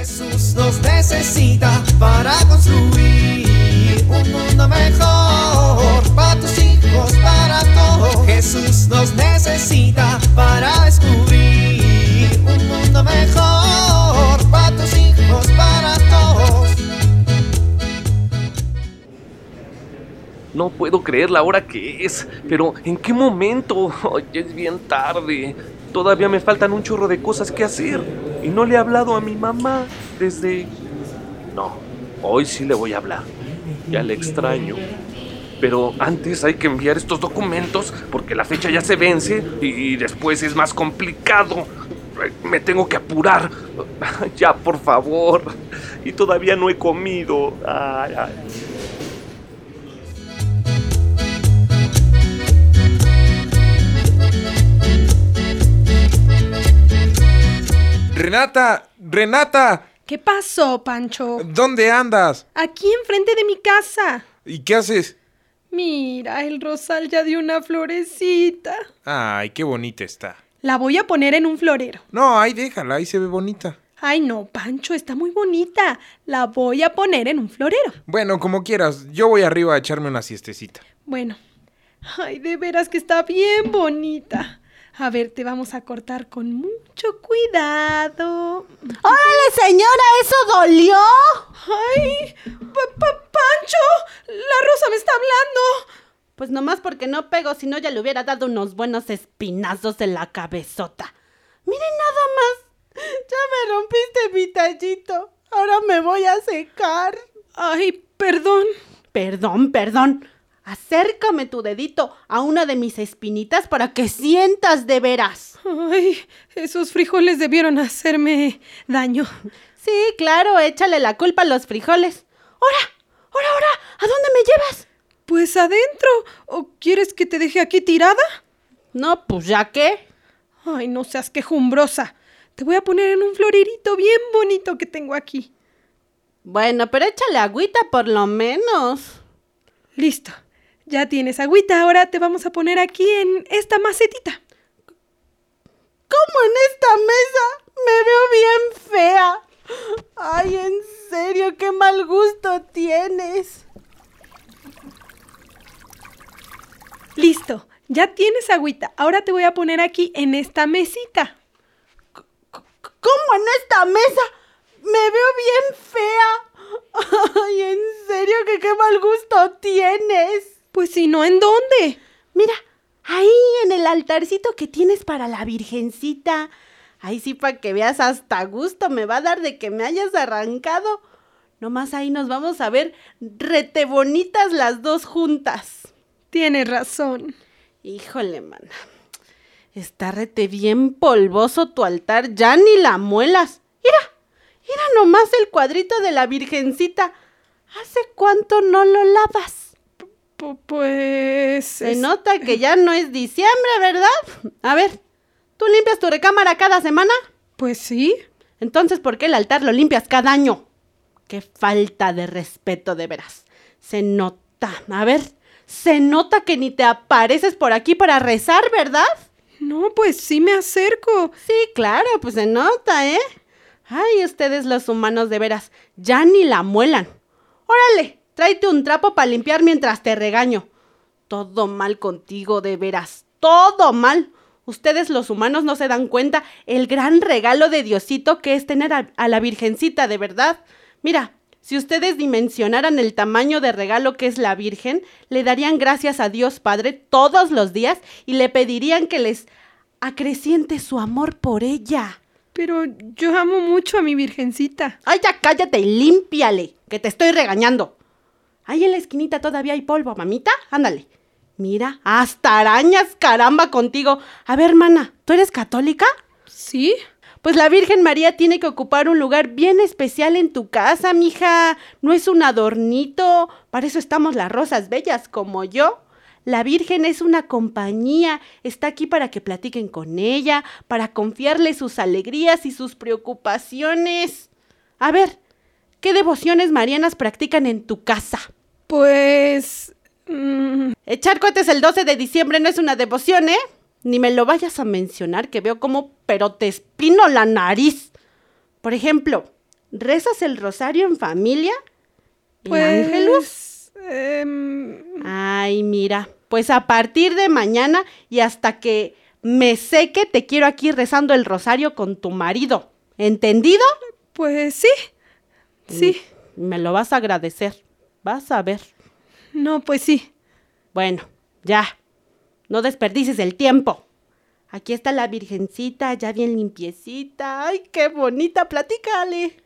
Jesús nos necesita para construir un mundo mejor para tus hijos, para todos. Jesús nos necesita para descubrir un mundo mejor para tus hijos, para todos. No puedo creer la hora que es, pero ¿en qué momento? Ya es bien tarde. Todavía me faltan un chorro de cosas que hacer y no le he hablado a mi mamá desde... No, hoy sí le voy a hablar. Ya le extraño. Pero antes hay que enviar estos documentos porque la fecha ya se vence y después es más complicado. Me tengo que apurar. Ya, por favor. Y todavía no he comido. Ay, ay. Renata, Renata, ¿Qué pasó, Pancho? ¿dónde andas? Aquí enfrente de mi casa. ¿Y qué haces? Mira, el rosal ya dio una florecita. Ay, qué bonita está. La voy a poner en un florero. No, ahí déjala, ahí se ve bonita. Ay, no, Pancho, está muy bonita. La voy a poner en un florero. Bueno, como quieras, yo voy arriba a echarme una siestecita. Bueno. Ay, de veras que está bien bonita. A ver, te vamos a cortar con mucho cuidado. ¡Órale, señora! ¡Eso dolió! ¡Ay! Pa- pa- ¡Pancho! ¡La rosa me está hablando! Pues nomás porque no pego, si no ya le hubiera dado unos buenos espinazos en la cabezota. Miren nada más. Ya me rompiste mi tallito. Ahora me voy a secar. Ay, perdón. Perdón, perdón. Acércame tu dedito a una de mis espinitas para que sientas de veras. Ay, esos frijoles debieron hacerme daño. Sí, claro, échale la culpa a los frijoles. ¡Hora! ¡Hora, hora! ¿A dónde me llevas? Pues adentro. ¿O quieres que te deje aquí tirada? No, pues ya qué. Ay, no seas quejumbrosa. Te voy a poner en un florerito bien bonito que tengo aquí. Bueno, pero échale agüita por lo menos. Listo. Ya tienes agüita. Ahora te vamos a poner aquí en esta macetita. ¿Cómo en esta mesa? Me veo bien fea. Ay, en serio, qué mal gusto tienes. Listo. Ya tienes agüita. Ahora te voy a poner aquí en esta mesita. ¿Cómo en esta mesa? Me veo bien fea. Ay, en serio, que qué mal gusto tienes. Pues si no, ¿en dónde? Mira, ahí en el altarcito que tienes para la Virgencita. Ahí sí, para que veas hasta gusto me va a dar de que me hayas arrancado. Nomás ahí nos vamos a ver rete bonitas las dos juntas. Tienes razón. Híjole, mana. Está rete bien polvoso tu altar, ya ni la muelas. Mira, mira nomás el cuadrito de la Virgencita. ¿Hace cuánto no lo lavas? Pu- pues... Se es- nota que ya no es diciembre, ¿verdad? A ver, ¿tú limpias tu recámara cada semana? Pues sí. Entonces, ¿por qué el altar lo limpias cada año? Qué falta de respeto, de veras. Se nota. A ver, se nota que ni te apareces por aquí para rezar, ¿verdad? No, pues sí me acerco. Sí, claro, pues se nota, ¿eh? Ay, ustedes los humanos de veras, ya ni la muelan. Órale, tráete un trapo para limpiar mientras te regaño. Todo mal contigo, de veras, todo mal. Ustedes los humanos no se dan cuenta el gran regalo de Diosito que es tener a, a la Virgencita, de verdad. Mira, si ustedes dimensionaran el tamaño de regalo que es la Virgen, le darían gracias a Dios Padre todos los días y le pedirían que les acreciente su amor por ella. Pero yo amo mucho a mi virgencita. Ay, ya cállate y límpiale, que te estoy regañando. Ahí en la esquinita todavía hay polvo, mamita. Ándale. Mira, hasta arañas, caramba, contigo. A ver, hermana, ¿tú eres católica? ¿Sí? Pues la Virgen María tiene que ocupar un lugar bien especial en tu casa, mija. No es un adornito. Para eso estamos las rosas bellas como yo. La Virgen es una compañía. Está aquí para que platiquen con ella, para confiarle sus alegrías y sus preocupaciones. A ver, ¿qué devociones marianas practican en tu casa? Pues... mm, Echar cohetes el 12 de diciembre no es una devoción, ¿eh? Ni me lo vayas a mencionar, que veo como, pero te espino la nariz. Por ejemplo, ¿Rezas el rosario en familia? ¿Y Ángelus? Pues... em, Ay, mira, pues a partir de mañana y hasta que me seque te quiero aquí rezando el rosario con tu marido. ¿Entendido? pues sí. Sí. Me lo vas a agradecer. Vas a ver. No, pues sí. Bueno, ya. No desperdices el tiempo. Aquí está la virgencita, ya bien limpiecita. Ay, qué bonita, platícale.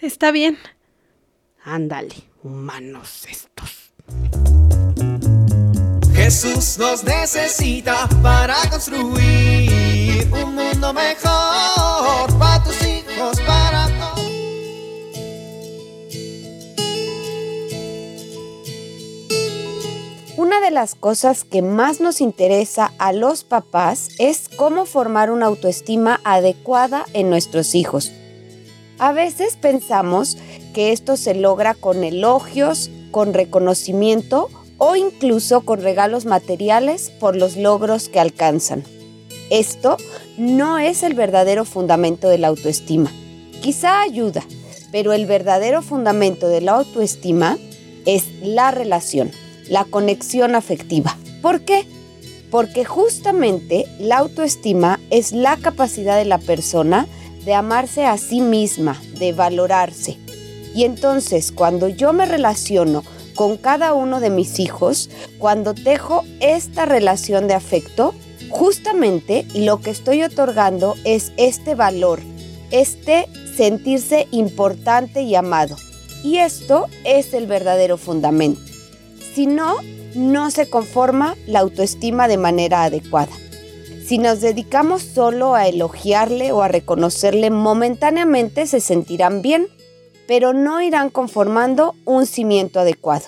Está bien. Ándale, humanos estos. Jesús nos necesita para construir un mundo mejor para tus las cosas que más nos interesa a los papás es cómo formar una autoestima adecuada en nuestros hijos. A veces pensamos que esto se logra con elogios, con reconocimiento o incluso con regalos materiales por los logros que alcanzan. Esto no es el verdadero fundamento de la autoestima. Quizá ayuda, pero el verdadero fundamento de la autoestima es la relación, la conexión afectiva. ¿Por qué? Porque justamente la autoestima es la capacidad de la persona de amarse a sí misma, de valorarse. Y entonces cuando yo me relaciono con cada uno de mis hijos, cuando tejo esta relación de afecto, justamente lo que estoy otorgando es este valor, este sentirse importante y amado. Y esto es el verdadero fundamento. Si no, no se conforma la autoestima de manera adecuada. Si nos dedicamos solo a elogiarle o a reconocerle, momentáneamente se sentirán bien, pero no irán conformando un cimiento adecuado.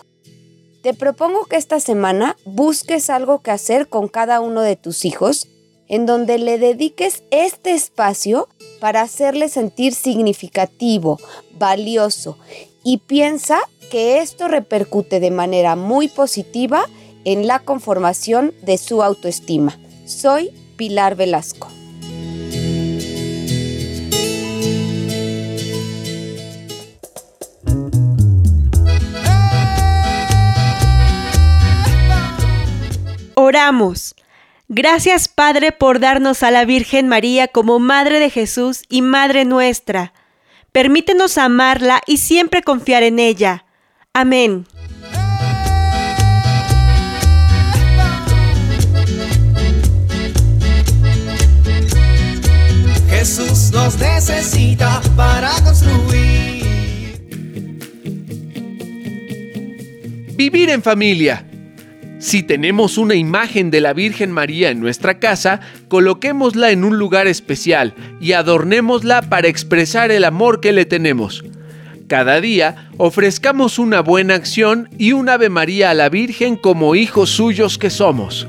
Te propongo que esta semana busques algo que hacer con cada uno de tus hijos, en donde le dediques este espacio para hacerle sentir significativo, valioso, y piensa que esto repercute de manera muy positiva en la conformación de su autoestima. Soy Pilar Velasco. Oramos. Gracias Padre por darnos a la Virgen María como Madre de Jesús y Madre nuestra. Permítenos amarla y siempre confiar en ella. Amén. Jesús nos necesita para construir. Vivir en familia. Si tenemos una imagen de la Virgen María en nuestra casa, coloquémosla en un lugar especial y adornémosla para expresar el amor que le tenemos. Cada día ofrezcamos una buena acción y un Ave María a la Virgen como hijos suyos que somos.